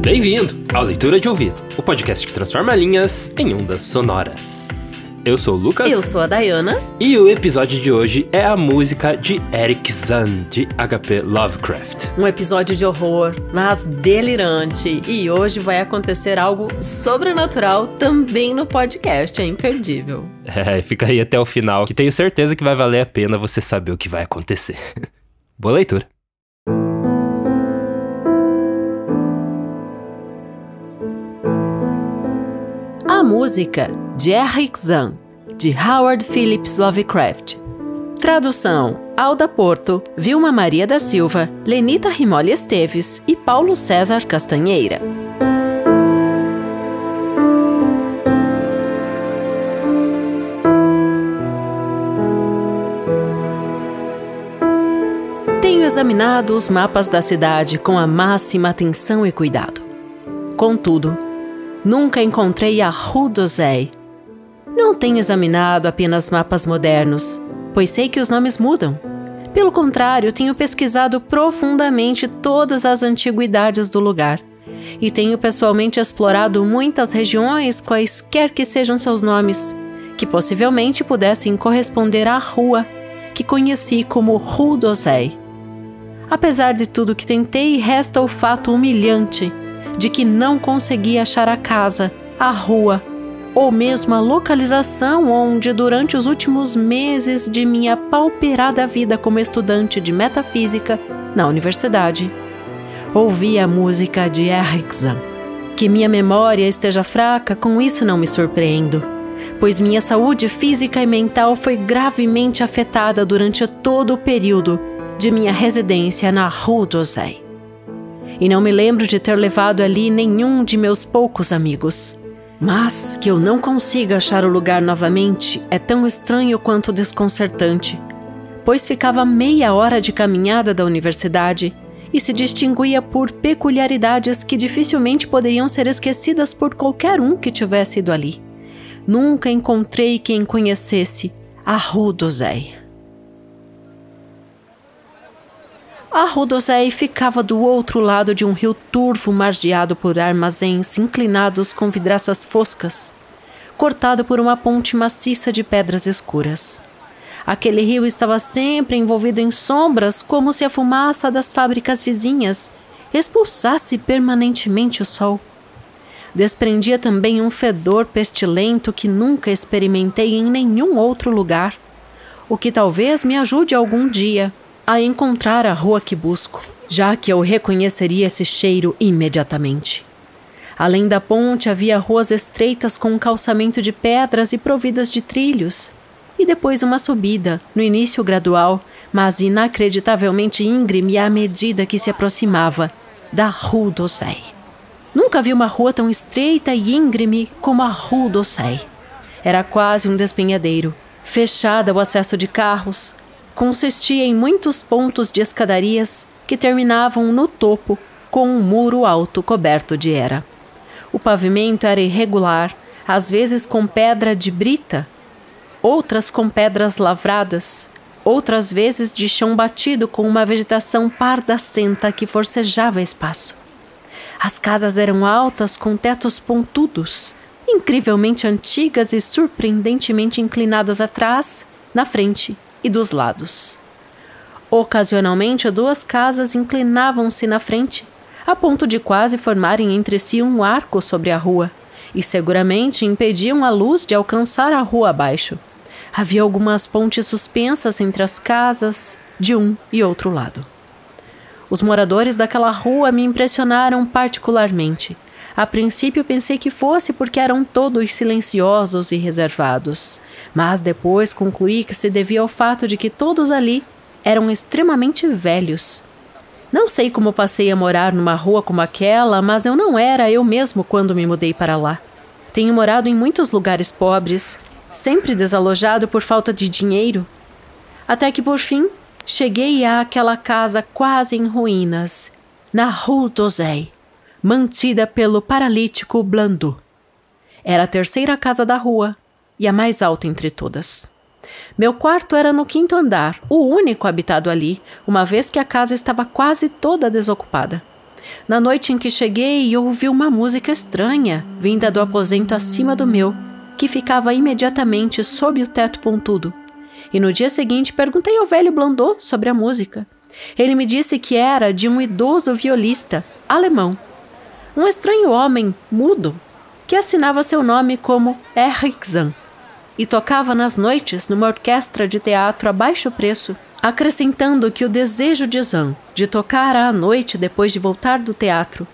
Bem-vindo ao Leitura de Ouvido, o podcast que transforma linhas em ondas sonoras. Eu sou o Lucas. Eu sou a Dayana. E o episódio de hoje é a música de Eric Zahn, de HP Lovecraft. Um episódio de horror, mas delirante. E hoje vai acontecer algo sobrenatural também no podcast, é imperdível. É, fica aí até o final, que tenho certeza que vai valer a pena você saber o que vai acontecer. Boa leitura. Música de Eric Zahn, de Howard Phillips Lovecraft. Tradução: Alda Porto, Vilma Maria da Silva, Lenita Rimoli Esteves e Paulo César Castanheira. Tenho examinado os mapas da cidade com a máxima atenção e cuidado. Contudo, nunca encontrei a Rue d'Oseille. Não tenho examinado apenas mapas modernos, pois sei que os nomes mudam. Pelo contrário, tenho pesquisado profundamente todas as antiguidades do lugar e tenho pessoalmente explorado muitas regiões, quaisquer que sejam seus nomes, que possivelmente pudessem corresponder à rua que conheci como Rue d'Oseille. Apesar de tudo que tentei, resta o fato humilhante de que não consegui achar a casa, a rua ou mesmo a localização onde, durante os últimos meses de minha pauperada vida como estudante de metafísica na universidade, ouvi a música de Erickson. Que minha memória esteja fraca, com isso não me surpreendo, pois minha saúde física e mental foi gravemente afetada durante todo o período de minha residência na Rue d'Oseille e não me lembro de ter levado ali nenhum de meus poucos amigos. Mas que eu não consiga achar o lugar novamente é tão estranho quanto desconcertante, pois ficava meia hora de caminhada da universidade e se distinguia por peculiaridades que dificilmente poderiam ser esquecidas por qualquer um que tivesse ido ali. Nunca encontrei quem conhecesse a Rue d'Oseille. A Rodosei ficava do outro lado de um rio turvo margeado por armazéns inclinados com vidraças foscas, cortado por uma ponte maciça de pedras escuras. Aquele rio estava sempre envolvido em sombras, como se a fumaça das fábricas vizinhas expulsasse permanentemente o sol. Desprendia também um fedor pestilento que nunca experimentei em nenhum outro lugar, o que talvez me ajude algum dia a encontrar a rua que busco, já que eu reconheceria esse cheiro imediatamente. Além da ponte havia ruas estreitas com um calçamento de pedras e providas de trilhos, e depois uma subida, no início gradual, mas inacreditavelmente íngreme à medida que se aproximava da Rue d'Ossei. Nunca vi uma rua tão estreita e íngreme como a Rue d'Ossei. Era quase um despenhadeiro, fechada ao acesso de carros, consistia em muitos pontos de escadarias que terminavam no topo com um muro alto coberto de era. O pavimento era irregular, às vezes com pedra de brita, outras com pedras lavradas, outras vezes de chão batido com uma vegetação pardacenta que forcejava espaço. As casas eram altas com tetos pontudos, incrivelmente antigas e surpreendentemente inclinadas atrás, na frente e dos lados. Ocasionalmente, duas casas inclinavam-se na frente, a ponto de quase formarem entre si um arco sobre a rua, e seguramente impediam a luz de alcançar a rua abaixo. Havia algumas pontes suspensas entre as casas de um e outro lado. Os moradores daquela rua me impressionaram particularmente. A princípio pensei que fosse porque eram todos silenciosos e reservados, mas depois concluí que se devia ao fato de que todos ali eram extremamente velhos. Não sei como passei a morar numa rua como aquela, mas eu não era eu mesmo quando me mudei para lá. Tenho morado em muitos lugares pobres, sempre desalojado por falta de dinheiro, até que por fim cheguei àquela casa quase em ruínas, na Rue d'Oseille mantida pelo paralítico Blandu. Era a terceira casa da rua e a mais alta entre todas. Meu quarto era no quinto andar, o único habitado ali, uma vez que a casa estava quase toda desocupada. Na noite em que cheguei, ouvi uma música estranha, vinda do aposento acima do meu, que ficava imediatamente sob o teto pontudo. E no dia seguinte perguntei ao velho Blandot sobre a música. Ele me disse que era de um idoso violista alemão, um estranho homem mudo que assinava seu nome como Erich Zahn e tocava nas noites numa orquestra de teatro a baixo preço, acrescentando que o desejo de Zan de tocar à noite depois de voltar do teatro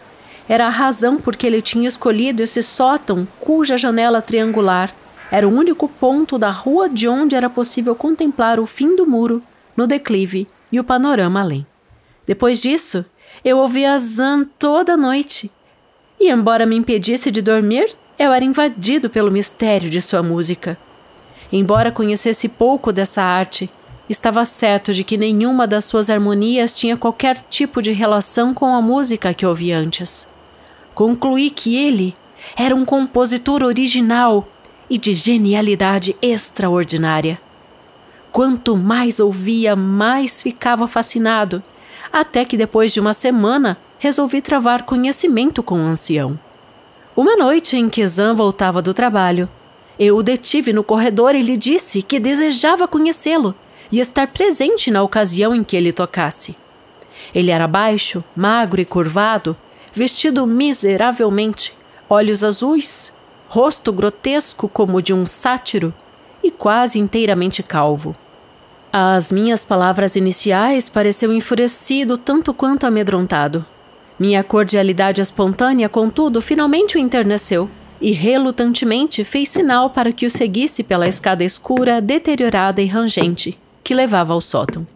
era a razão por que ele tinha escolhido esse sótão cuja janela triangular era o único ponto da rua de onde era possível contemplar o fim do muro no declive e o panorama além. Depois disso, eu ouvia Zan toda noite. E embora me impedisse de dormir, eu era invadido pelo mistério de sua música. Embora conhecesse pouco dessa arte, estava certo de que nenhuma das suas harmonias tinha qualquer tipo de relação com a música que ouvi antes. Concluí que ele era um compositor original e de genialidade extraordinária. Quanto mais ouvia, mais ficava fascinado, até que depois de uma semana resolvi travar conhecimento com o ancião. Uma noite em que Zan voltava do trabalho, eu o detive no corredor e lhe disse que desejava conhecê-lo e estar presente na ocasião em que ele tocasse. Ele era baixo, magro e curvado, vestido miseravelmente, olhos azuis, rosto grotesco como o de um sátiro e quase inteiramente calvo. As minhas palavras iniciais pareceu enfurecido tanto quanto amedrontado. Minha cordialidade espontânea, contudo, finalmente o enterneceu e relutantemente fez sinal para que o seguisse pela escada escura, deteriorada e rangente, que levava ao sótão.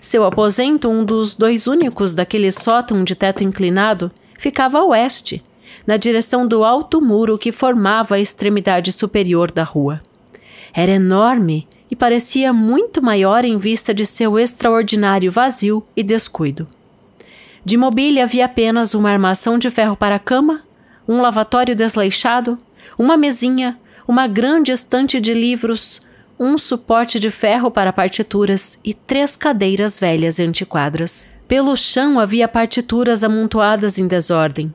Seu aposento, um dos dois únicos daquele sótão de teto inclinado, ficava a oeste, na direção do alto muro que formava a extremidade superior da rua. Era enorme e parecia muito maior em vista de seu extraordinário vazio e descuido. De mobília havia apenas uma armação de ferro para a cama, um lavatório desleixado, uma mesinha, uma grande estante de livros, um suporte de ferro para partituras e três cadeiras velhas e antiquadas. Pelo chão havia partituras amontoadas em desordem.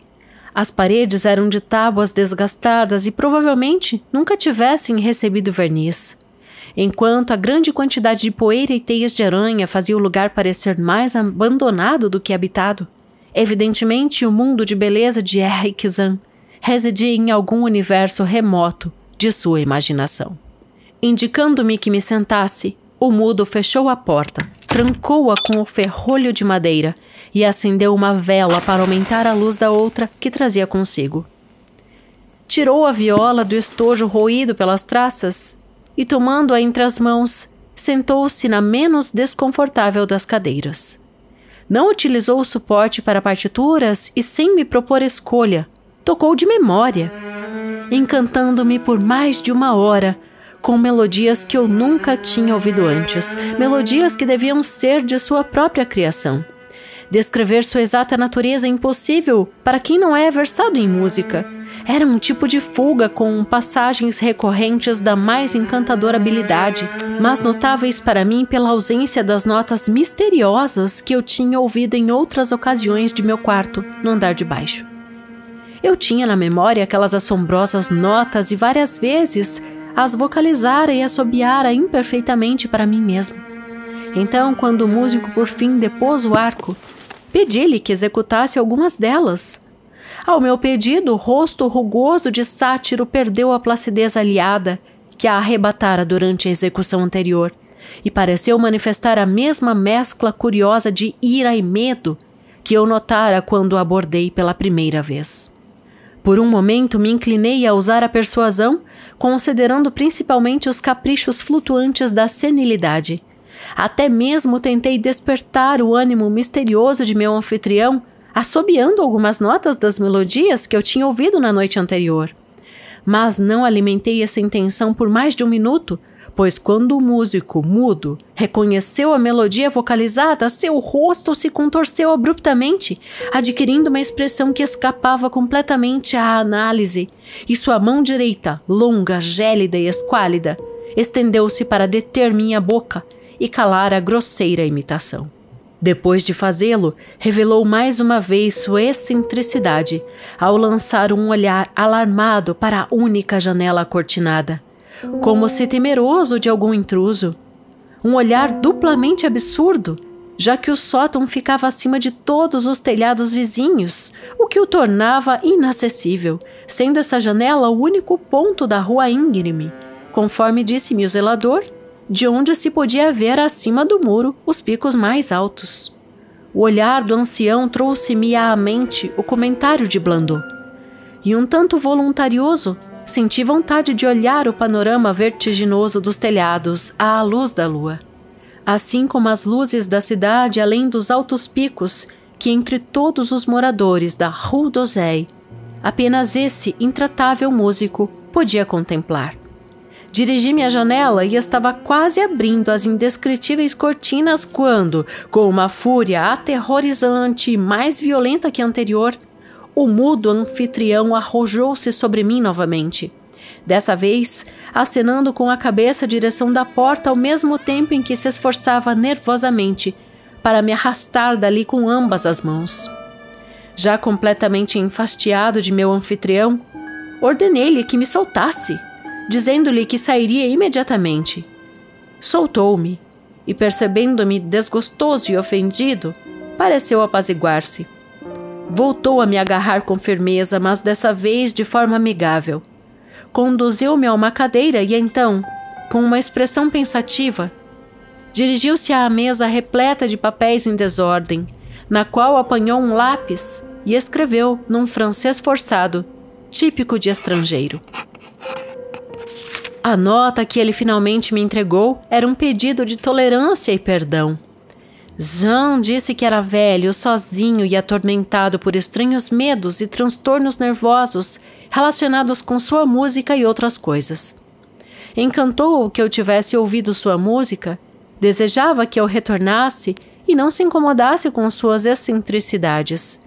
As paredes eram de tábuas desgastadas e provavelmente nunca tivessem recebido verniz. Enquanto a grande quantidade de poeira e teias de aranha fazia o lugar parecer mais abandonado do que habitado, Evidentemente, o mundo de beleza de Eric Zan residia em algum universo remoto de sua imaginação. Indicando-me que me sentasse, o mudo fechou a porta, trancou-a com o ferrolho de madeira e acendeu uma vela para aumentar a luz da outra que trazia consigo. Tirou a viola do estojo roído pelas traças e, tomando-a entre as mãos, sentou-se na menos desconfortável das cadeiras. Não utilizou o suporte para partituras e, sem me propor escolha, tocou de memória, encantando-me por mais de uma hora com melodias que eu nunca tinha ouvido antes, melodias que deviam ser de sua própria criação. Descrever sua exata natureza é impossível para quem não é versado em música. Era um tipo de fuga com passagens recorrentes da mais encantadora habilidade, mas notáveis para mim pela ausência das notas misteriosas que eu tinha ouvido em outras ocasiões de meu quarto, no andar de baixo. Eu tinha na memória aquelas assombrosas notas e várias vezes as vocalizara e assobiara imperfeitamente para mim mesmo. Então, quando o músico por fim depôs o arco, pedi-lhe que executasse algumas delas. Ao meu pedido, o rosto rugoso de sátiro perdeu a placidez aliada que a arrebatara durante a execução anterior e pareceu manifestar a mesma mescla curiosa de ira e medo que eu notara quando o abordei pela primeira vez. Por um momento me inclinei a usar a persuasão, considerando principalmente os caprichos flutuantes da senilidade, até mesmo tentei despertar o ânimo misterioso de meu anfitrião, assobiando algumas notas das melodias que eu tinha ouvido na noite anterior. Mas não alimentei essa intenção por mais de um minuto, pois quando o músico, mudo, reconheceu a melodia vocalizada, seu rosto se contorceu abruptamente, adquirindo uma expressão que escapava completamente à análise, e sua mão direita, longa, gélida e esquálida, estendeu-se para deter minha boca e calar a grosseira imitação. Depois de fazê-lo, revelou mais uma vez sua excentricidade ao lançar um olhar alarmado para a única janela cortinada, como se temeroso de algum intruso. Um olhar duplamente absurdo, já que o sótão ficava acima de todos os telhados vizinhos, o que o tornava inacessível, sendo essa janela o único ponto da rua íngreme, conforme disse-me o zelador de onde se podia ver acima do muro os picos mais altos. O olhar do ancião trouxe-me à mente o comentário de Blandot. E um tanto voluntarioso, senti vontade de olhar o panorama vertiginoso dos telhados à luz da lua. Assim como as luzes da cidade além dos altos picos que entre todos os moradores da Rue d'Oseille, apenas esse intratável músico podia contemplar. Dirigi-me à janela e estava quase abrindo as indescritíveis cortinas quando, com uma fúria aterrorizante e mais violenta que a anterior, o mudo anfitrião arrojou-se sobre mim novamente. Dessa vez, acenando com a cabeça a direção da porta ao mesmo tempo em que se esforçava nervosamente para me arrastar dali com ambas as mãos. Já completamente enfastiado de meu anfitrião, ordenei-lhe que me soltasse dizendo-lhe que sairia imediatamente. Soltou-me e, percebendo-me desgostoso e ofendido, pareceu apaziguar-se. Voltou a me agarrar com firmeza, mas dessa vez de forma amigável. Conduziu-me a uma cadeira e então, com uma expressão pensativa, dirigiu-se à mesa repleta de papéis em desordem, na qual apanhou um lápis e escreveu num francês forçado, típico de estrangeiro. A nota que ele finalmente me entregou era um pedido de tolerância e perdão. Jean disse que era velho, sozinho e atormentado por estranhos medos e transtornos nervosos relacionados com sua música e outras coisas. Encantou-o que eu tivesse ouvido sua música, desejava que eu retornasse e não se incomodasse com suas excentricidades.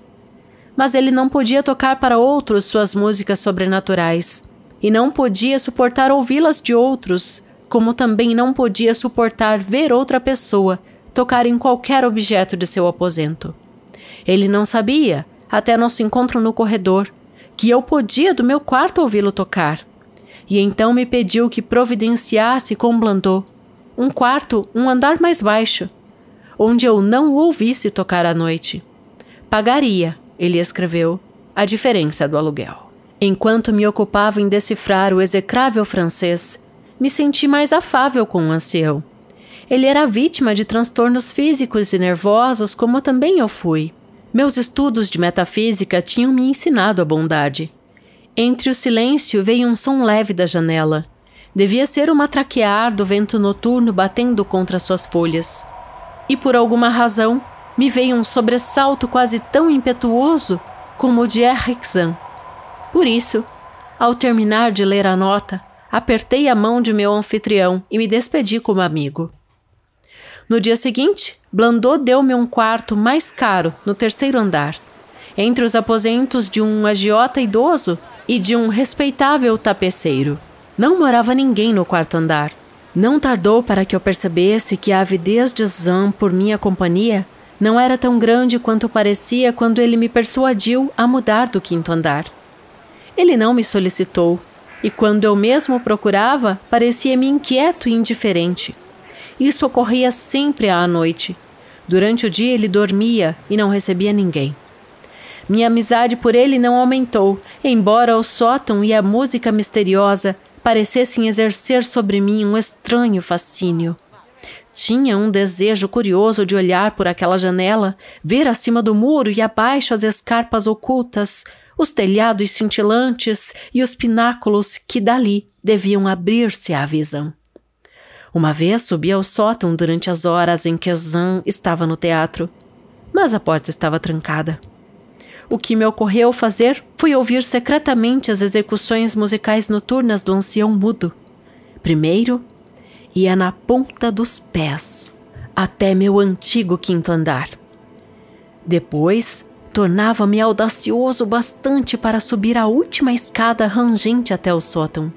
Mas ele não podia tocar para outros suas músicas sobrenaturais e não podia suportar ouvi-las de outros, como também não podia suportar ver outra pessoa tocar em qualquer objeto de seu aposento. Ele não sabia, até nosso encontro no corredor, que eu podia do meu quarto ouvi-lo tocar. E então me pediu que providenciasse com Blandot um quarto, um andar mais baixo, onde eu não o ouvisse tocar à noite. Pagaria, ele escreveu, a diferença do aluguel. Enquanto me ocupava em decifrar o execrável francês, me senti mais afável com o ancião. Ele era vítima de transtornos físicos e nervosos, como também eu fui. Meus estudos de metafísica tinham me ensinado a bondade. Entre o silêncio veio um som leve da janela. Devia ser o matraquear do vento noturno batendo contra suas folhas. E por alguma razão, me veio um sobressalto quase tão impetuoso como o de Erikson por isso, ao terminar de ler a nota, apertei a mão de meu anfitrião e me despedi como amigo. No dia seguinte, Blandot deu-me um quarto mais caro no terceiro andar, entre os aposentos de um agiota idoso e de um respeitável tapeceiro. Não morava ninguém no quarto andar. Não tardou para que eu percebesse que a avidez de Zan por minha companhia não era tão grande quanto parecia quando ele me persuadiu a mudar do quinto andar. Ele não me solicitou, e quando eu mesmo procurava, parecia-me inquieto e indiferente. Isso ocorria sempre à noite. Durante o dia ele dormia e não recebia ninguém. Minha amizade por ele não aumentou, embora o sótão e a música misteriosa parecessem exercer sobre mim um estranho fascínio. Tinha um desejo curioso de olhar por aquela janela, ver acima do muro e abaixo as escarpas ocultas, os telhados cintilantes e os pináculos que dali deviam abrir-se à visão. Uma vez subi ao sótão durante as horas em que Zan estava no teatro, mas a porta estava trancada. O que me ocorreu fazer foi ouvir secretamente as execuções musicais noturnas do ancião mudo. Primeiro, ia na ponta dos pés, até meu antigo quinto andar. Depois, Tornava-me audacioso bastante para subir a última escada rangente até o sótão.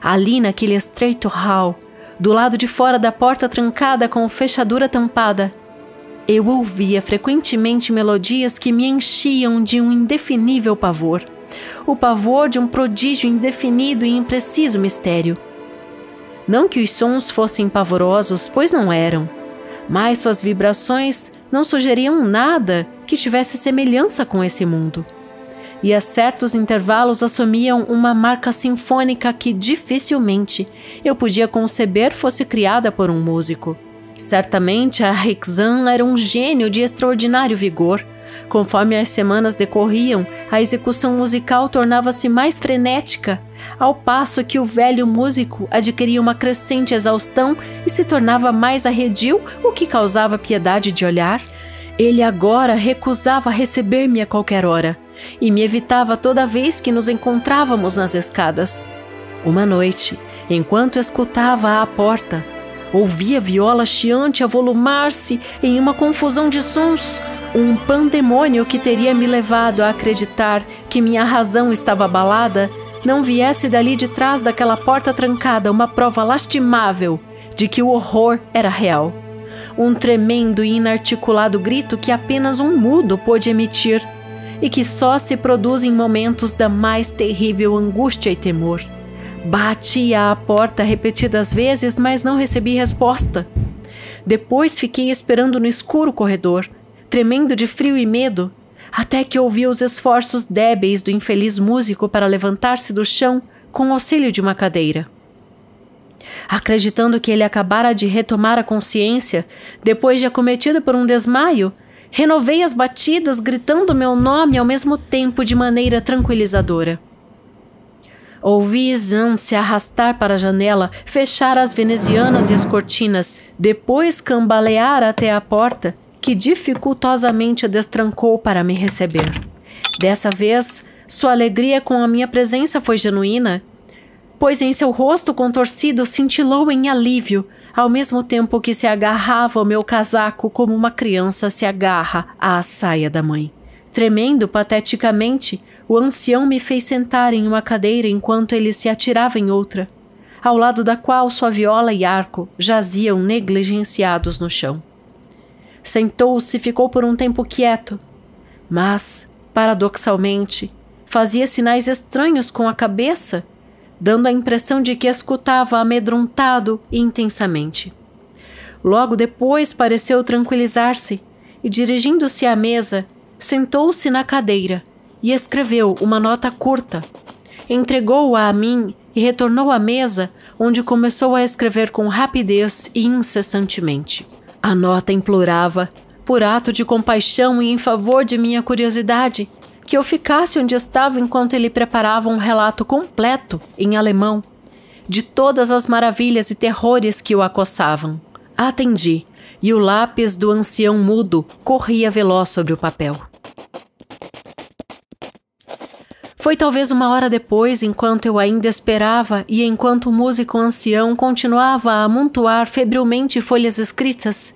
Ali naquele estreito hall, do lado de fora da porta trancada com fechadura tampada, eu ouvia frequentemente melodias que me enchiam de um indefinível pavor. O pavor de um prodígio indefinido e impreciso mistério. Não que os sons fossem pavorosos, pois não eram, mas suas vibrações não sugeriam nada que tivesse semelhança com esse mundo. E a certos intervalos assumiam uma marca sinfônica que dificilmente eu podia conceber fosse criada por um músico. Certamente a Rixan era um gênio de extraordinário vigor. Conforme as semanas decorriam, a execução musical tornava-se mais frenética, ao passo que o velho músico adquiria uma crescente exaustão e se tornava mais arredio, o que causava piedade de olhar. Ele agora recusava receber-me a qualquer hora e me evitava toda vez que nos encontrávamos nas escadas. Uma noite, enquanto escutava à porta, Ouvi a viola chiante avolumar-se em uma confusão de sons, um pandemônio que teria me levado a acreditar que minha razão estava abalada, não viesse dali de trás daquela porta trancada uma prova lastimável de que o horror era real. Um tremendo e inarticulado grito que apenas um mudo pôde emitir e que só se produz em momentos da mais terrível angústia e temor. Bati à porta repetidas vezes, mas não recebi resposta. Depois fiquei esperando no escuro corredor, tremendo de frio e medo, até que ouvi os esforços débeis do infeliz músico para levantar-se do chão com o auxílio de uma cadeira. Acreditando que ele acabara de retomar a consciência, depois de acometido por um desmaio, renovei as batidas, gritando meu nome ao mesmo tempo de maneira tranquilizadora. Ouvi Zan se arrastar para a janela, fechar as venezianas e as cortinas, depois cambalear até a porta, que dificultosamente destrancou para me receber. Dessa vez, sua alegria com a minha presença foi genuína, pois em seu rosto contorcido cintilou em alívio, ao mesmo tempo que se agarrava ao meu casaco como uma criança se agarra à saia da mãe. Tremendo pateticamente, o ancião me fez sentar em uma cadeira enquanto ele se atirava em outra, ao lado da qual sua viola e arco jaziam negligenciados no chão. Sentou-se e ficou por um tempo quieto, mas, paradoxalmente, fazia sinais estranhos com a cabeça, dando a impressão de que escutava amedrontado e intensamente. Logo depois pareceu tranquilizar-se e, dirigindo-se à mesa, sentou-se na cadeira e escreveu uma nota curta. Entregou-a a mim e retornou à mesa, onde começou a escrever com rapidez e incessantemente. A nota implorava, por ato de compaixão e em favor de minha curiosidade, que eu ficasse onde estava enquanto ele preparava um relato completo, em alemão, de todas as maravilhas e terrores que o acossavam. Atendi, e o lápis do ancião mudo corria veloz sobre o papel. Foi talvez uma hora depois, enquanto eu ainda esperava e enquanto o músico ancião continuava a amontoar febrilmente folhas escritas,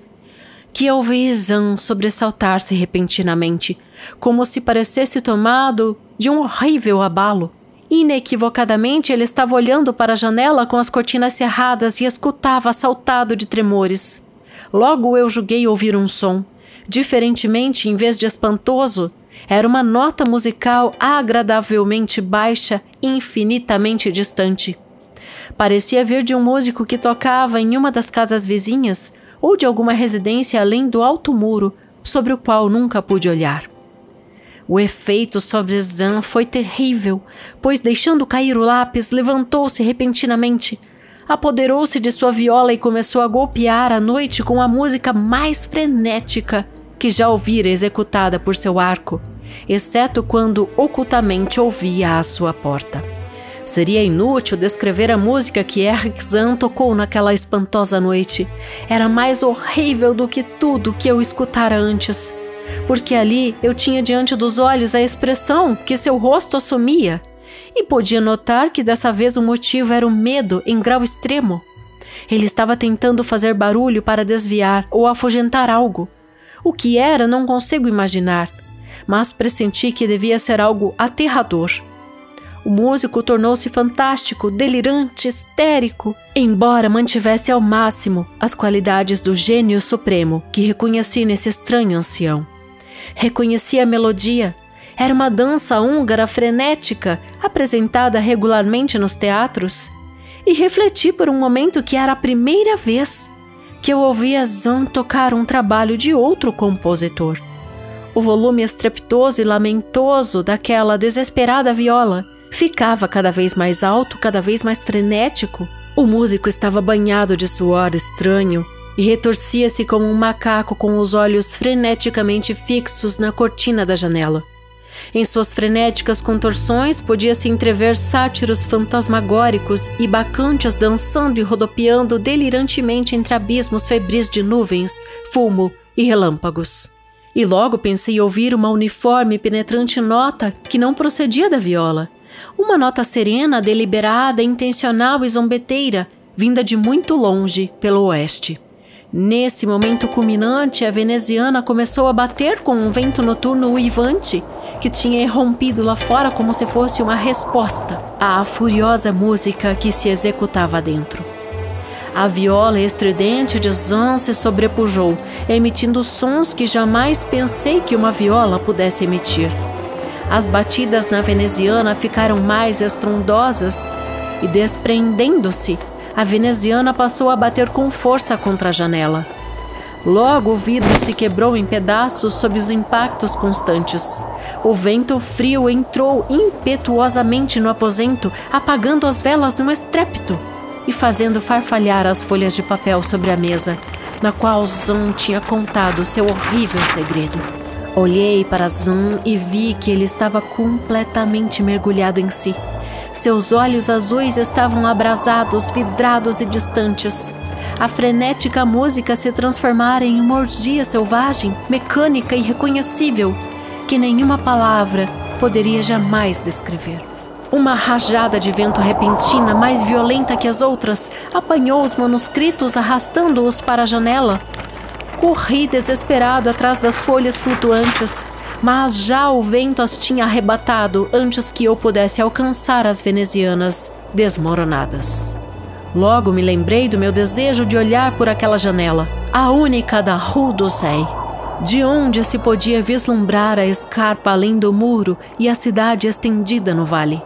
que ouvi Zan sobressaltar-se repentinamente, como se parecesse tomado de um horrível abalo. Inequivocadamente ele estava olhando para a janela com as cortinas cerradas e escutava assaltado de tremores. Logo eu julguei ouvir um som. Diferentemente, em vez de espantoso, era uma nota musical agradavelmente baixa e infinitamente distante. Parecia vir de um músico que tocava em uma das casas vizinhas ou de alguma residência além do alto muro, sobre o qual nunca pude olhar. O efeito sobre Zan foi terrível, pois, deixando cair o lápis, levantou-se repentinamente, apoderou-se de sua viola e começou a golpear a noite com a música mais frenética que já ouvira executada por seu arco exceto quando ocultamente ouvia à sua porta. Seria inútil descrever a música que Erikson tocou naquela espantosa noite. Era mais horrível do que tudo que eu escutara antes, porque ali eu tinha diante dos olhos a expressão que seu rosto assumia e podia notar que dessa vez o motivo era o medo em grau extremo. Ele estava tentando fazer barulho para desviar ou afugentar algo. O que era não consigo imaginar mas pressenti que devia ser algo aterrador. O músico tornou-se fantástico, delirante, histérico, embora mantivesse ao máximo as qualidades do gênio supremo que reconheci nesse estranho ancião. Reconheci a melodia. Era uma dança húngara frenética, apresentada regularmente nos teatros. E refleti por um momento que era a primeira vez que eu ouvia Zan tocar um trabalho de outro compositor. O volume estrepitoso e lamentoso daquela desesperada viola ficava cada vez mais alto, cada vez mais frenético. O músico estava banhado de suor estranho e retorcia-se como um macaco com os olhos freneticamente fixos na cortina da janela. Em suas frenéticas contorções podia-se entrever sátiros fantasmagóricos e bacantes dançando e rodopiando delirantemente entre abismos febris de nuvens, fumo e relâmpagos. E logo pensei ouvir uma uniforme e penetrante nota que não procedia da viola, uma nota serena, deliberada, intencional e zombeteira, vinda de muito longe, pelo oeste. Nesse momento culminante, a veneziana começou a bater com um vento noturno uivante que tinha irrompido lá fora como se fosse uma resposta à furiosa música que se executava dentro. A viola estridente de Zan se sobrepujou, emitindo sons que jamais pensei que uma viola pudesse emitir. As batidas na veneziana ficaram mais estrondosas e, desprendendo-se, a veneziana passou a bater com força contra a janela. Logo o vidro se quebrou em pedaços sob os impactos constantes. O vento frio entrou impetuosamente no aposento, apagando as velas num estrépito e fazendo farfalhar as folhas de papel sobre a mesa, na qual Zon tinha contado seu horrível segredo. Olhei para Zan e vi que ele estava completamente mergulhado em si. Seus olhos azuis estavam abrasados, vidrados e distantes. A frenética música se transformara em uma orgia selvagem, mecânica e reconhecível, que nenhuma palavra poderia jamais descrever. Uma rajada de vento repentina, mais violenta que as outras, apanhou os manuscritos, arrastando-os para a janela. Corri desesperado atrás das folhas flutuantes, mas já o vento as tinha arrebatado antes que eu pudesse alcançar as venezianas desmoronadas. Logo me lembrei do meu desejo de olhar por aquela janela, a única da Rue d'Orsay, de onde se podia vislumbrar a escarpa além do muro e a cidade estendida no vale.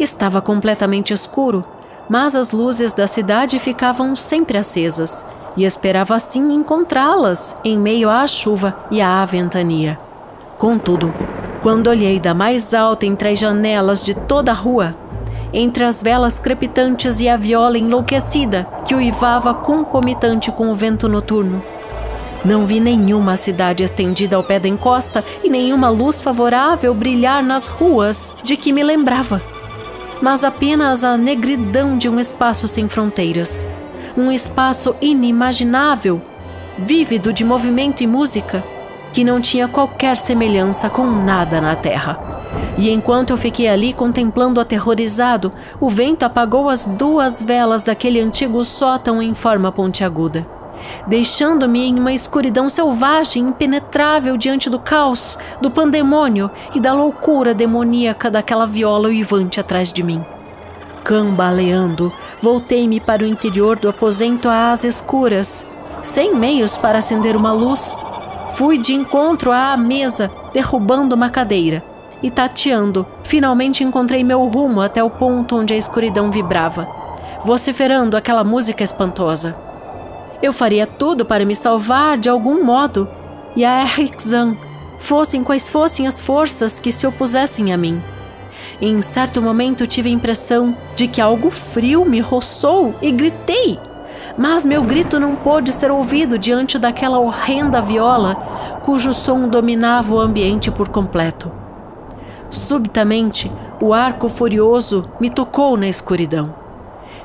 Estava completamente escuro, mas as luzes da cidade ficavam sempre acesas e esperava assim encontrá-las em meio à chuva e à ventania. Contudo, quando olhei da mais alta entre as janelas de toda a rua, entre as velas crepitantes e a viola enlouquecida que uivava concomitante com o vento noturno, não vi nenhuma cidade estendida ao pé da encosta e nenhuma luz favorável brilhar nas ruas de que me lembrava, mas apenas a negridão de um espaço sem fronteiras, um espaço inimaginável, vívido de movimento e música, que não tinha qualquer semelhança com nada na terra. E enquanto eu fiquei ali contemplando aterrorizado, o vento apagou as duas velas daquele antigo sótão em forma pontiaguda, deixando-me em uma escuridão selvagem, impenetrável diante do caos, do pandemônio e da loucura demoníaca daquela viola uivante atrás de mim. Cambaleando, voltei-me para o interior do aposento às escuras, sem meios para acender uma luz. Fui de encontro à mesa, derrubando uma cadeira. E tateando, finalmente encontrei meu rumo até o ponto onde a escuridão vibrava, vociferando aquela música espantosa. Eu faria tudo para me salvar de algum modo, e a Erikzan, fossem quais fossem as forças que se opusessem a mim. Em certo momento tive a impressão de que algo frio me roçou e gritei. Mas meu grito não pôde ser ouvido diante daquela horrenda viola cujo som dominava o ambiente por completo. Subitamente, o arco furioso me tocou na escuridão.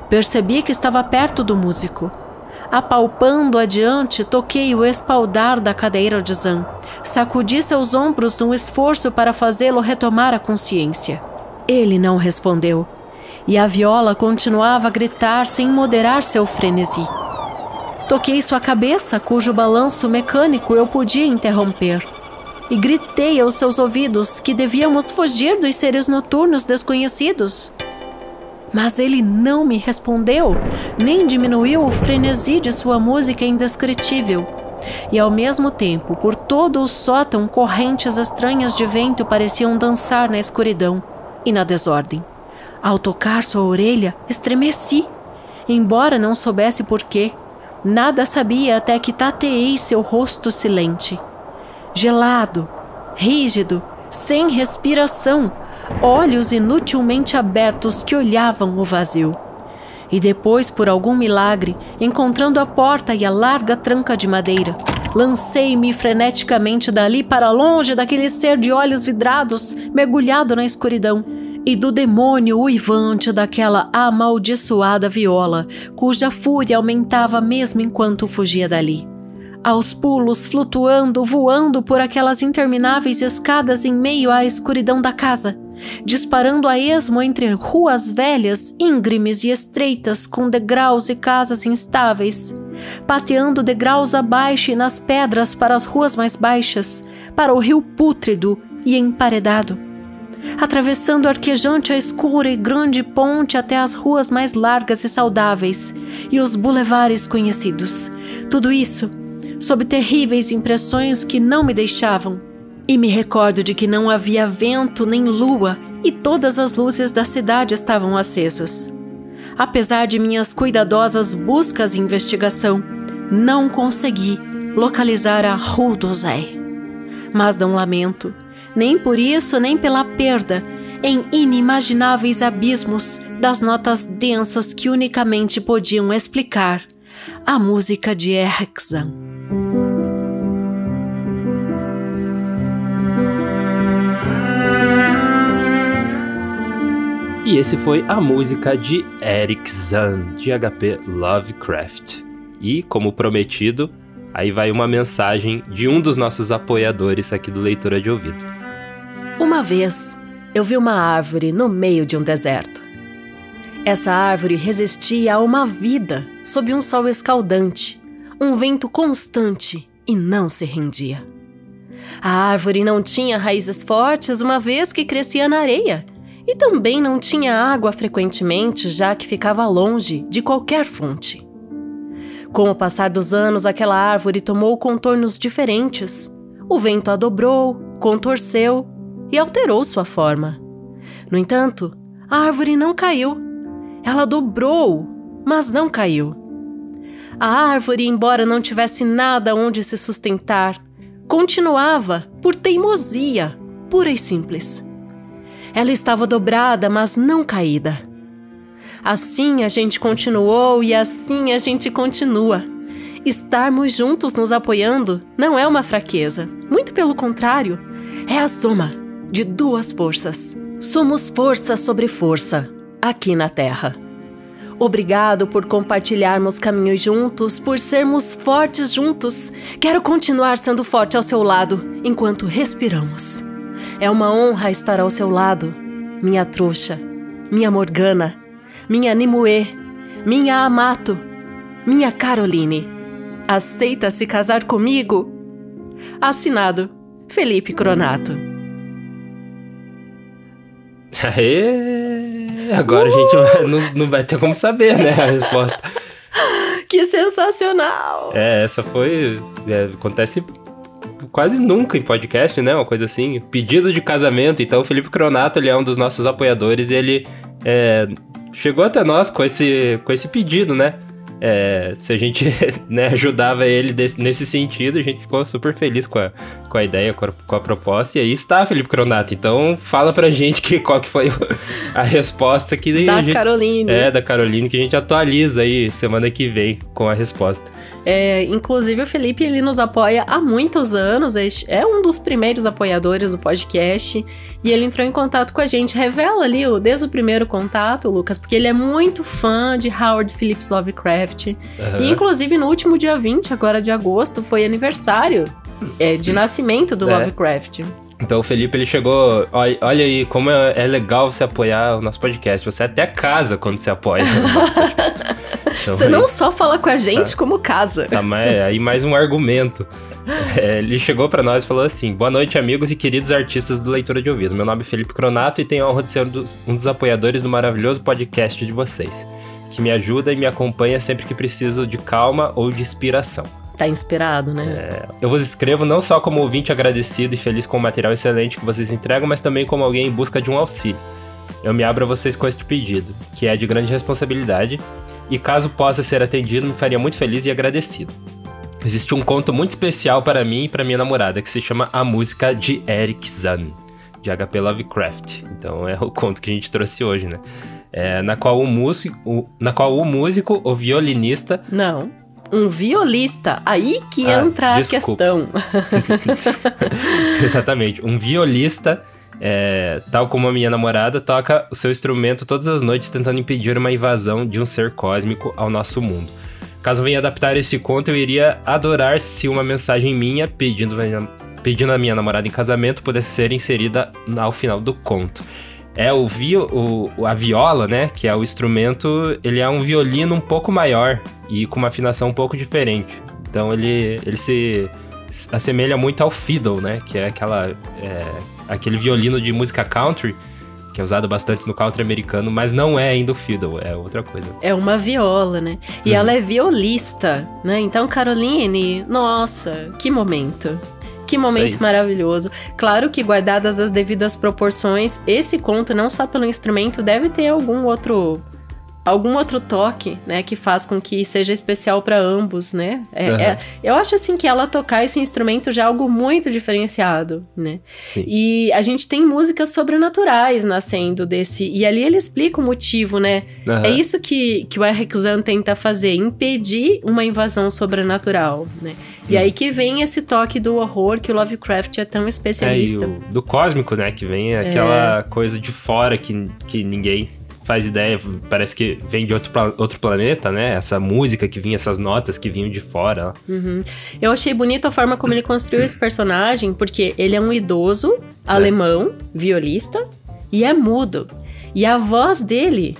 Percebi que estava perto do músico. Apalpando adiante, toquei o espaldar da cadeira de Zan. Sacudi seus ombros num esforço para fazê-lo retomar a consciência. Ele não respondeu, e a viola continuava a gritar sem moderar seu frenesi. Toquei sua cabeça, cujo balanço mecânico eu podia interromper. e gritei aos seus ouvidos que devíamos fugir dos seres noturnos desconhecidos. Mas ele não me respondeu, nem diminuiu o frenesi de sua música indescritível. E ao mesmo tempo, por todo o sótão, correntes estranhas de vento pareciam dançar na escuridão e na desordem. Ao tocar sua orelha, estremeci, embora não soubesse porquê. Nada sabia até que tateei seu rosto silente. Gelado, rígido, sem respiração, olhos inutilmente abertos que olhavam o vazio. E depois, por algum milagre, encontrando a porta e a larga tranca de madeira, lancei-me freneticamente dali para longe daquele ser de olhos vidrados, mergulhado na escuridão, e do demônio uivante daquela amaldiçoada viola, cuja fúria aumentava mesmo enquanto fugia dali. Aos pulos, flutuando, voando por aquelas intermináveis escadas em meio à escuridão da casa, disparando a esmo entre ruas velhas, íngremes e estreitas, com degraus e casas instáveis, pateando degraus abaixo e nas pedras para as ruas mais baixas, para o rio pútrido e emparedado, atravessando arquejante a escura e grande ponte até as ruas mais largas e saudáveis e os bulevares conhecidos. Tudo isso sob terríveis impressões que não me deixavam e me recordo de que não havia vento nem lua e todas as luzes da cidade estavam acesas. Apesar de minhas cuidadosas buscas e investigação, não consegui localizar a Rue d'Orsay. Mas não lamento, nem por isso nem pela perda em inimagináveis abismos das notas densas que unicamente podiam explicar a música de Erikson. E esse foi a música de Eric Zahn, de HP Lovecraft. E, como prometido, aí vai uma mensagem de um dos nossos apoiadores aqui do Leitura de Ouvido. Uma vez, eu vi uma árvore no meio de um deserto. Essa árvore resistia a uma vida sob um sol escaldante, um vento constante e não se rendia. A árvore não tinha raízes fortes, uma vez que crescia na areia e também não tinha água frequentemente, já que ficava longe de qualquer fonte. Com o passar dos anos, aquela árvore tomou contornos diferentes. O vento a dobrou, contorceu e alterou sua forma. No entanto, a árvore não caiu. Ela dobrou, mas não caiu. A árvore, embora não tivesse nada onde se sustentar, continuava por teimosia, pura e simples. Ela estava dobrada, mas não caída. Assim a gente continuou e assim a gente continua. Estarmos juntos nos apoiando não é uma fraqueza, muito pelo contrário, é a soma de duas forças. Somos força sobre força aqui na Terra. Obrigado por compartilharmos caminhos juntos, por sermos fortes juntos. Quero continuar sendo forte ao seu lado enquanto respiramos. É uma honra estar ao seu lado, minha trouxa, minha Morgana, minha Nimue, minha Amato, minha Caroline. Aceita se casar comigo? Assinado Felipe Cronato. Aê! Agora uh! a gente vai, não, não vai ter como saber, né, a resposta. que sensacional! É, essa foi. É, acontece quase nunca em podcast, né? Uma coisa assim. Pedido de casamento. Então, o Felipe Cronato, ele é um dos nossos apoiadores e ele é, chegou até nós com esse, com esse pedido, né? É, se a gente né, ajudava ele desse, nesse sentido, a gente ficou super feliz com a, com a ideia, com a, com a, proposta. E aí está, Felipe Cronato. Então fala pra gente que, qual que foi a resposta que da gente, Caroline. É, da Caroline, que a gente atualiza aí semana que vem com a resposta. É, inclusive o Felipe ele nos apoia há muitos anos, é um dos primeiros apoiadores do podcast e ele entrou em contato com a gente. Revela ali o, desde o primeiro contato, Lucas, porque ele é muito fã de Howard Phillips Lovecraft. Uhum. E inclusive no último dia 20, agora de agosto, foi aniversário é, de nascimento do é. Lovecraft. Então o Felipe ele chegou. Olha, olha aí como é, é, legal você apoiar o nosso podcast. Você até casa quando você apoia o nosso podcast. Então, você aí, não só fala com a gente, tá, como casa. Tá, mas aí mais um argumento. É, ele chegou para nós e falou assim: Boa noite, amigos e queridos artistas do Leitura de Ouvido. Meu nome é Felipe Cronato e tenho a honra de ser um dos, um dos apoiadores do maravilhoso podcast de vocês, que me ajuda e me acompanha sempre que preciso de calma ou de inspiração. Tá inspirado, né? É, eu vos escrevo não só como ouvinte agradecido e feliz com o material excelente que vocês entregam, mas também como alguém em busca de um auxílio. Eu me abro a vocês com este pedido, que é de grande responsabilidade, e caso possa ser atendido, me faria muito feliz e agradecido. Existe um conto muito especial para mim e para minha namorada, que se chama A Música de Eric Zahn, de HP Lovecraft. Então é o conto que a gente trouxe hoje, né? É, na, qual o músico, o, na qual o músico, o violinista... Não, um violista. Aí que ah, entra desculpa. a questão. Exatamente. Um violista, é, tal como a minha namorada, toca o seu instrumento todas as noites tentando impedir uma invasão de um ser cósmico ao nosso mundo. Caso venha adaptar esse conto, eu iria adorar se uma mensagem minha pedindo, pedindo a minha namorada em casamento pudesse ser inserida ao final do conto. É o, vio, o a viola, né? Que é o instrumento, ele é um violino um pouco maior e com uma afinação um pouco diferente. Então ele, ele se assemelha muito ao fiddle, né? Que é aquela é, aquele violino de música country que é usado bastante no country americano, mas não é ainda o fiddle, é outra coisa. É uma viola, né? E uhum. ela é violista, né? Então, Caroline, nossa, que momento. Que momento maravilhoso. Claro que, guardadas as devidas proporções, esse conto, não só pelo instrumento, deve ter algum outro algum outro toque, né, que faz com que seja especial para ambos, né? É, uhum. é, eu acho assim que ela tocar esse instrumento já é algo muito diferenciado, né? Sim. E a gente tem músicas sobrenaturais nascendo desse e ali ele explica o motivo, né? Uhum. É isso que que o Eric Zahn tenta fazer, impedir uma invasão sobrenatural, né? E hum. aí que vem esse toque do horror que o Lovecraft é tão especialista. É, o, do cósmico, né? Que vem aquela é. coisa de fora que, que ninguém faz ideia, parece que vem de outro, outro planeta, né? Essa música que vinha, essas notas que vinham de fora. Uhum. Eu achei bonito a forma como ele construiu esse personagem, porque ele é um idoso é. alemão, violista, e é mudo. E a voz dele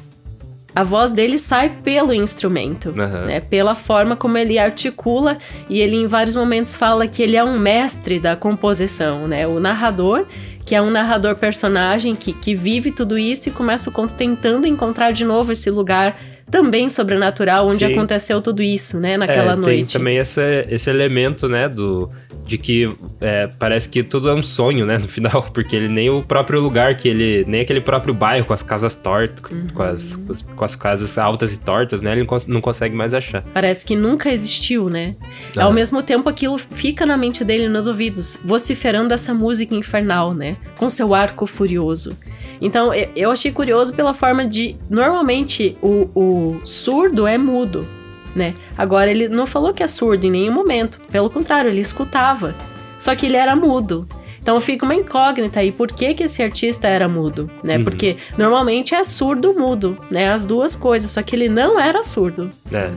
a voz dele sai pelo instrumento, uhum. né? Pela forma como ele articula e ele em vários momentos fala que ele é um mestre da composição, né? O narrador que é um narrador personagem que, que vive tudo isso e começa o conto tentando encontrar de novo esse lugar também sobrenatural onde Sim. aconteceu tudo isso, né, naquela é, noite. Tem também esse, esse elemento, né, do de que é, parece que tudo é um sonho, né, no final, porque ele nem o próprio lugar que ele, nem aquele próprio bairro com as casas tortas, uhum. com, as, com as casas altas e tortas, né, ele não consegue mais achar. Parece que nunca existiu, né? Uhum. Ao mesmo tempo aquilo fica na mente dele nos ouvidos, vociferando essa música infernal, né, com seu arco furioso. Então eu achei curioso pela forma de, normalmente o, o surdo é mudo, né? Agora ele não falou que é surdo em nenhum momento, pelo contrário, ele escutava. Só que ele era mudo. Então fica uma incógnita aí, por que, que esse artista era mudo, né? Uhum. Porque normalmente é surdo mudo, né? As duas coisas, só que ele não era surdo. É.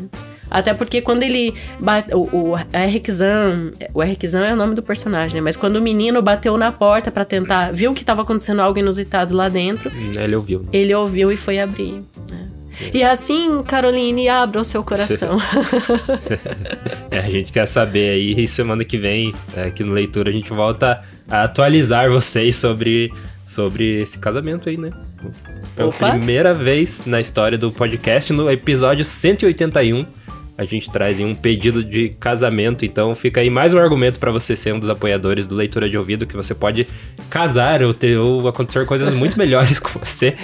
Até porque quando ele bate, o, o Eric Zan, o Eric Zan é o nome do personagem, né? Mas quando o menino bateu na porta para tentar, viu que tava acontecendo algo inusitado lá dentro, ele ouviu. Né? Ele ouviu e foi abrir. E assim, Caroline, abra o seu coração. é, a gente quer saber aí, e semana que vem, é, aqui no Leitura, a gente volta a atualizar vocês sobre, sobre esse casamento aí, né? Pela primeira vez na história do podcast, no episódio 181 a gente traz um pedido de casamento. Então fica aí mais um argumento para você ser um dos apoiadores do Leitura de Ouvido, que você pode casar ou, ter, ou acontecer coisas muito melhores com você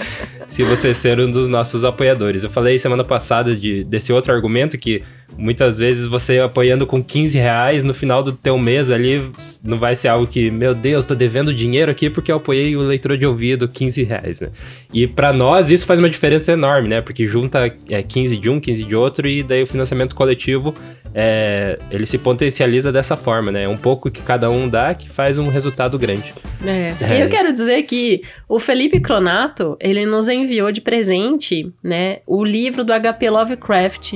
se você ser um dos nossos apoiadores. Eu falei semana passada de, desse outro argumento que muitas vezes você apoiando com 15 reais no final do teu mês ali, não vai ser algo que, meu Deus, tô devendo dinheiro aqui porque eu apoiei o leitor de ouvido 15 reais, né? E para nós isso faz uma diferença enorme, né? Porque junta é, 15 de um, 15 de outro e daí o financiamento coletivo é, ele se potencializa dessa forma, né? É um pouco que cada um dá que faz um resultado grande. É. é. Eu quero dizer que o Felipe Cronato, ele nos enviou de presente, né, o livro do HP Lovecraft.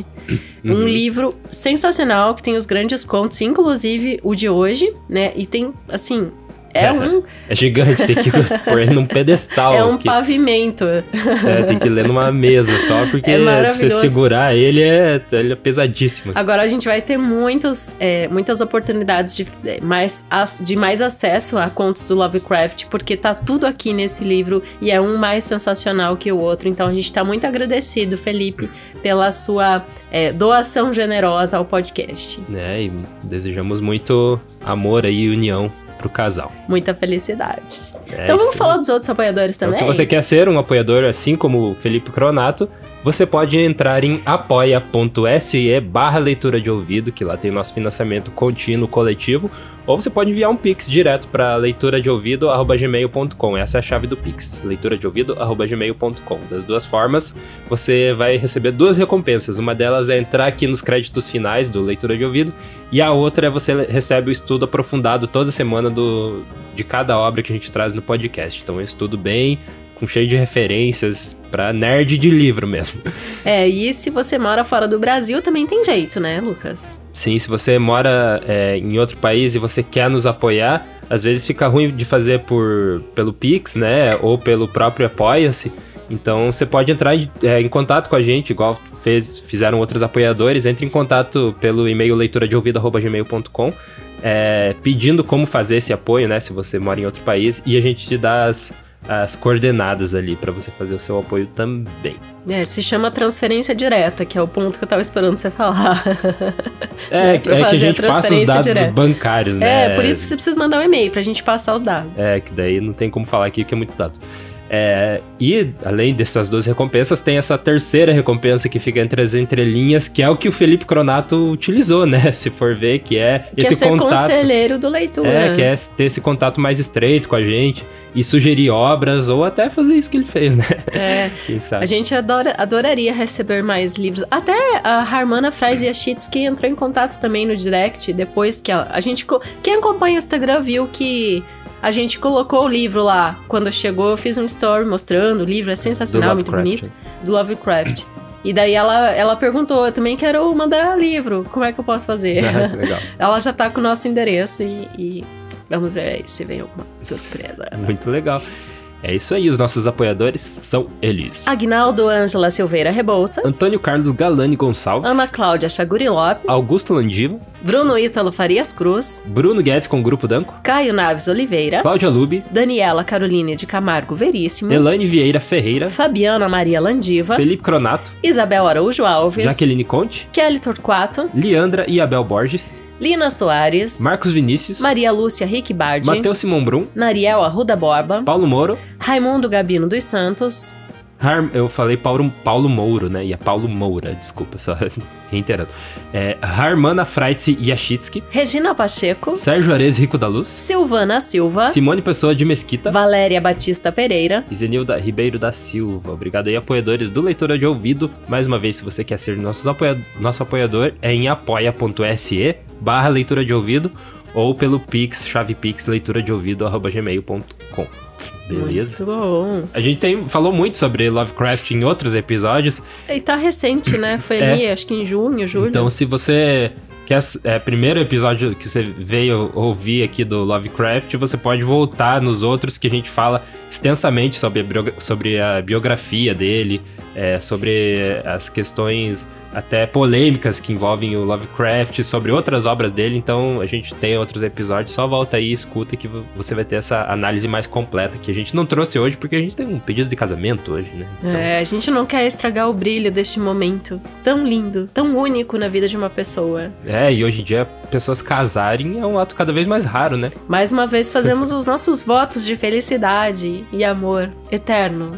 Uhum. Um livro sensacional que tem os grandes contos, inclusive o de hoje, né? E tem, assim, É um, É gigante, tem que pôr ele num pedestal. é um que- pavimento. é, tem que ler numa mesa só, porque É se você segurar ele é, ele é pesadíssimo. Agora a gente vai ter muitos, é, muitas oportunidades de, é, mais, de mais acesso a contos do Lovecraft, porque tá tudo aqui nesse livro e é um mais sensacional que o outro. Então a gente tá muito agradecido, Felipe, pela sua é, doação generosa ao podcast. É, e desejamos muito amor aí e união pro casal. Muita felicidade. É então vamos falar dos outros apoiadores Então, também? se você quer ser um apoiador assim como o Felipe Cronato, você pode entrar em apoia.se barra leitura de ouvido, que lá tem o nosso financiamento contínuo coletivo, ou você pode enviar um pix direto para leitura de ouvido gmail.com. Essa é a chave do pix, leitura de ouvido gmail.com. Das duas formas, você vai receber duas recompensas. Uma delas é entrar aqui nos créditos finais do leitura de ouvido, e a outra é você recebe o estudo aprofundado toda semana do, de cada obra que a gente traz no podcast. Então, é um estudo bem com cheio de referências pra nerd de livro mesmo. É, e se você mora fora do Brasil, também tem jeito, né, Lucas? Sim, se você mora é, em outro país e você quer nos apoiar, às vezes fica ruim de fazer por pelo Pix, né? Ou pelo próprio Apoia-se. Então você pode entrar em, é, em contato com a gente, igual fez, fizeram outros apoiadores. Entre em contato pelo e-mail leituradeouvido.gmail.com é, pedindo como fazer esse apoio, né? Se você mora em outro país. E a gente te dá as, as coordenadas ali pra você fazer o seu apoio também. É, se chama transferência direta, que é o ponto que eu tava esperando você falar. É, Né, é que a gente passa os transferência dados direta. bancários, né? É, por isso que você precisa mandar um e-mail pra gente passar os dados. É, que daí não tem como falar aqui que é muito dado. É, e, além dessas duas recompensas, tem essa terceira recompensa que fica entre as entrelinhas, que é o que o Felipe Cronato utilizou, né? Se for ver, que é que esse é ser contato. conselheiro do leitura. É, que é ter esse contato mais estreito com a gente e sugerir obras, ou até fazer isso que ele fez, né? É, Quem sabe? a gente adora- adoraria receber mais livros. Até a Harmana Fraisiachitsky entrou em contato também no direct, depois que ela, a gente... Quem acompanha o Instagram viu que a gente colocou o livro lá. Quando chegou, eu fiz um story mostrando o livro, é sensacional, muito bonito. Do Lovecraft. E daí ela, ela perguntou, eu também quero mandar livro, como é que eu posso fazer? Ah, legal. ela já tá com o nosso endereço e, e vamos ver aí se vem alguma surpresa. Muito legal. É isso aí, os nossos apoiadores são eles. Agnaldo Ângela Silveira Rebouças. Antônio Carlos Galani Gonçalves. Ana Cláudia Chaguri Lopes, Augusto Landiva. Bruno Ítalo Farias Cruz, Bruno Guedes com o Grupo Danco. Caio Naves Oliveira, Cláudia Lube. Daniela Caroline de Camargo Veríssimo, Elaine Vieira Ferreira. Fabiana Maria Landiva, Felipe Cronato. Isabel Araújo Alves, Jaqueline Conte. Kelly Torquato, Leandra e Abel Borges. Lina Soares, Marcos Vinícius. Maria Lúcia Rick Bardi, Matheus Simon Brum. Nariel Arruda Borba, Paulo Moro. Raimundo Gabino dos Santos, eu falei Paulo, Paulo Mouro, né? E é Paulo Moura, desculpa, só reiterando. É, Harmana Freitz Yashitsky. Regina Pacheco, Sérgio Arez Rico da Luz. Silvana Silva, Simone Pessoa de Mesquita. Valéria Batista Pereira, Zenilda Ribeiro da Silva. Obrigado aí, apoiadores do Leitura de Ouvido. Mais uma vez, se você quer ser nossos apoia- nosso apoiador, é em apoia.se barra leitura de ouvido ou pelo Pix, chave Pix, leitura de ouvido, arroba gmail.com. Beleza? Muito bom. A gente tem, falou muito sobre Lovecraft em outros episódios, E tá recente, né? Foi É. ali, acho que em junho, julho. então se você quer é primeiro episódio que você veio ouvir aqui do Lovecraft, você pode voltar nos outros que a gente fala extensamente sobre a, sobre a biografia dele, é, sobre as questões até polêmicas que envolvem o Lovecraft, sobre outras obras dele. Então a gente tem outros episódios, só volta aí e escuta que vo- você vai ter essa análise mais completa que a gente não trouxe hoje porque a gente tem um pedido de casamento hoje, né? Então, É, a gente não quer estragar o brilho deste momento tão lindo, tão único na vida de uma pessoa. É, e hoje em dia pessoas casarem é um ato cada vez mais raro, né? Mais uma vez fazemos os nossos votos de felicidade e amor eterno